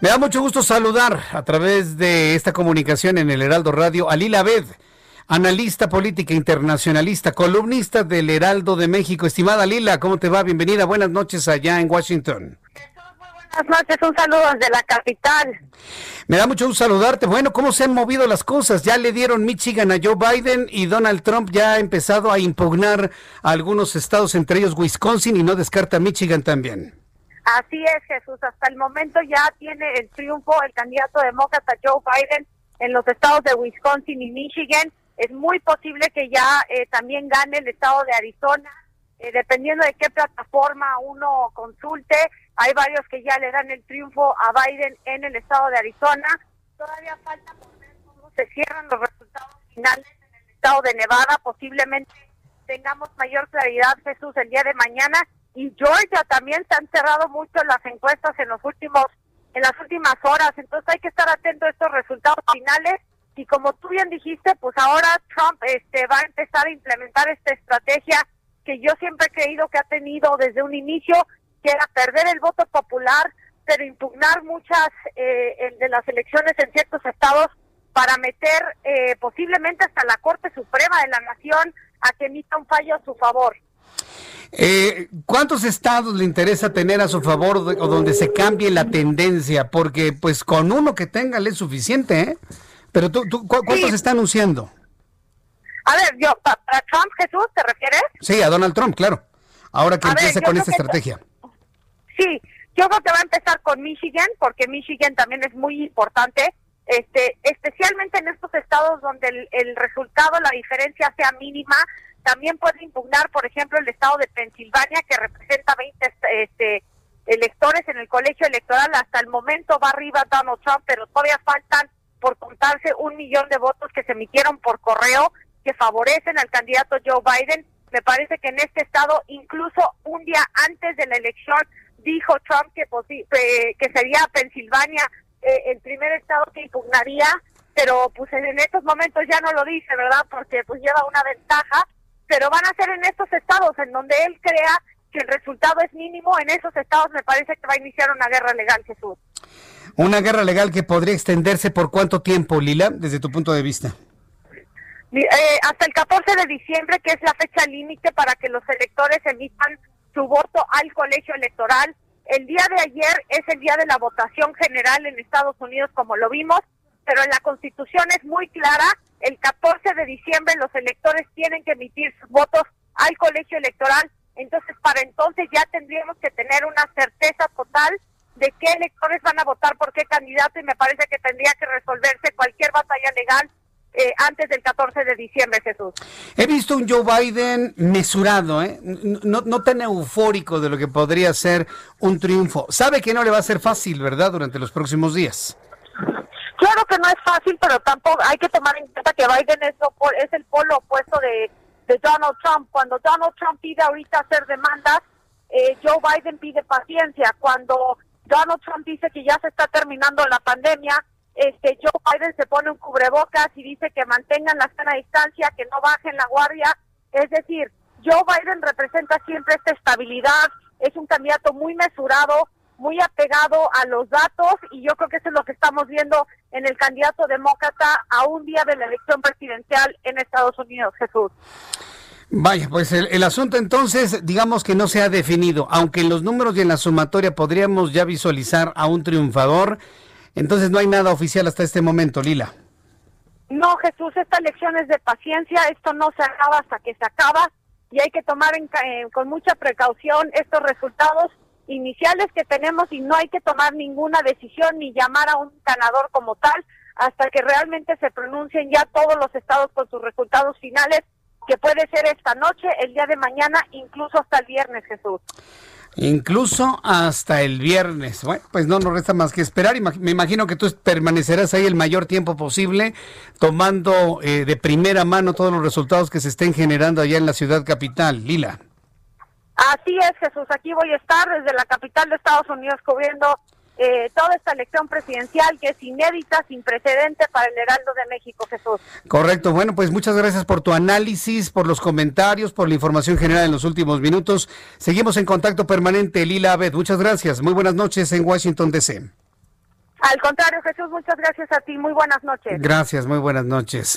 Me da mucho gusto saludar a través de esta comunicación en el Heraldo Radio a Lila Bed, analista política internacionalista, columnista del Heraldo de México. Estimada Lila, ¿cómo te va? Bienvenida, buenas noches allá en Washington. Buenas noches, un saludo desde la capital. Me da mucho gusto saludarte. Bueno, ¿cómo se han movido las cosas? Ya le dieron Michigan a Joe Biden y Donald Trump ya ha empezado a impugnar a algunos estados, entre ellos Wisconsin, y no descarta Michigan también. Así es, Jesús. Hasta el momento ya tiene el triunfo el candidato demócrata Joe Biden en los estados de Wisconsin y Michigan. Es muy posible que ya eh, también gane el estado de Arizona, eh, dependiendo de qué plataforma uno consulte. Hay varios que ya le dan el triunfo a Biden en el estado de Arizona. Todavía falta por ver cómo se cierran los resultados finales en el estado de Nevada. Posiblemente tengamos mayor claridad, Jesús, el día de mañana y Georgia también se han cerrado mucho las encuestas en los últimos en las últimas horas, entonces hay que estar atento a estos resultados finales y como tú bien dijiste, pues ahora Trump este va a empezar a implementar esta estrategia que yo siempre he creído que ha tenido desde un inicio, que era perder el voto popular, pero impugnar muchas eh, de las elecciones en ciertos estados para meter eh, posiblemente hasta la Corte Suprema de la Nación a que emita un fallo a su favor. Eh, ¿Cuántos estados le interesa tener a su favor o donde se cambie la tendencia? Porque pues con uno que tenga le es suficiente, ¿eh? Pero tú, ¿cuántos está anunciando? A ver, yo, ¿para Trump, Jesús, te refieres? Sí, a Donald Trump, claro. Ahora que empiece con esta estrategia. Sí, yo creo que va a empezar con Michigan, porque Michigan también es muy importante, este, especialmente en estos estados donde el, el resultado, la diferencia sea mínima, también puede impugnar, por ejemplo, el estado de Pensilvania, que representa 20 este, electores en el colegio electoral. Hasta el momento va arriba Donald Trump, pero todavía faltan por contarse un millón de votos que se emitieron por correo que favorecen al candidato Joe Biden. Me parece que en este estado, incluso un día antes de la elección, dijo Trump que, que sería Pensilvania eh, el primer estado que impugnaría, pero pues en estos momentos ya no lo dice, ¿verdad? Porque pues lleva una ventaja pero van a ser en estos estados en donde él crea que el resultado es mínimo, en esos estados me parece que va a iniciar una guerra legal, Jesús. Una guerra legal que podría extenderse por cuánto tiempo, Lila, desde tu punto de vista. Eh, hasta el 14 de diciembre, que es la fecha límite para que los electores emitan su voto al colegio electoral. El día de ayer es el día de la votación general en Estados Unidos, como lo vimos, pero en la Constitución es muy clara el 14 de diciembre los electores tienen que emitir sus votos al colegio electoral, entonces para entonces ya tendríamos que tener una certeza total de qué electores van a votar por qué candidato y me parece que tendría que resolverse cualquier batalla legal eh, antes del 14 de diciembre, Jesús. He visto un Joe Biden mesurado, ¿eh? no, no tan eufórico de lo que podría ser un triunfo. Sabe que no le va a ser fácil, ¿verdad?, durante los próximos días. Claro que no es fácil, pero tampoco hay que tomar en cuenta que Biden es, es el polo opuesto de, Donald Trump. Cuando Donald Trump pide ahorita hacer demandas, eh, Joe Biden pide paciencia. Cuando Donald Trump dice que ya se está terminando la pandemia, este Joe Biden se pone un cubrebocas y dice que mantengan la sana distancia, que no bajen la guardia. Es decir, Joe Biden representa siempre esta estabilidad, es un candidato muy mesurado, muy apegado a los datos y yo creo que eso es lo que estamos viendo en el candidato demócrata a un día de la elección presidencial en Estados Unidos, Jesús. Vaya, pues el, asunto entonces, digamos que no se ha definido, aunque en los números y en la sumatoria podríamos ya visualizar a un triunfador, entonces no hay nada oficial hasta este momento, Lila. No, Jesús, esta elección es de paciencia, esto no se acaba hasta que se acaba y hay que tomar eh, con mucha precaución estos resultados iniciales que tenemos y no hay que tomar ninguna decisión ni llamar a un ganador como tal hasta que realmente se pronuncien ya todos los estados con sus resultados finales, que puede ser esta noche, el día de mañana, incluso hasta el viernes, Jesús. Incluso hasta el viernes. Bueno, pues no nos resta más que esperar. Me imagino que tú permanecerás ahí el mayor tiempo posible, tomando eh, de primera mano todos los resultados que se estén generando allá en la ciudad capital. Lila. Así es, Jesús. Aquí voy a estar desde la capital de Estados Unidos cubriendo eh, toda esta elección presidencial que es inédita, sin precedente para el Heraldo de México, Jesús. Correcto. Bueno, pues muchas gracias por tu análisis, por los comentarios, por la información general en los últimos minutos. Seguimos en contacto permanente, Lila Abed. Muchas gracias. Muy buenas noches en Washington, D.C. Al contrario, Jesús, muchas gracias a ti. Muy buenas noches. Gracias, muy buenas noches.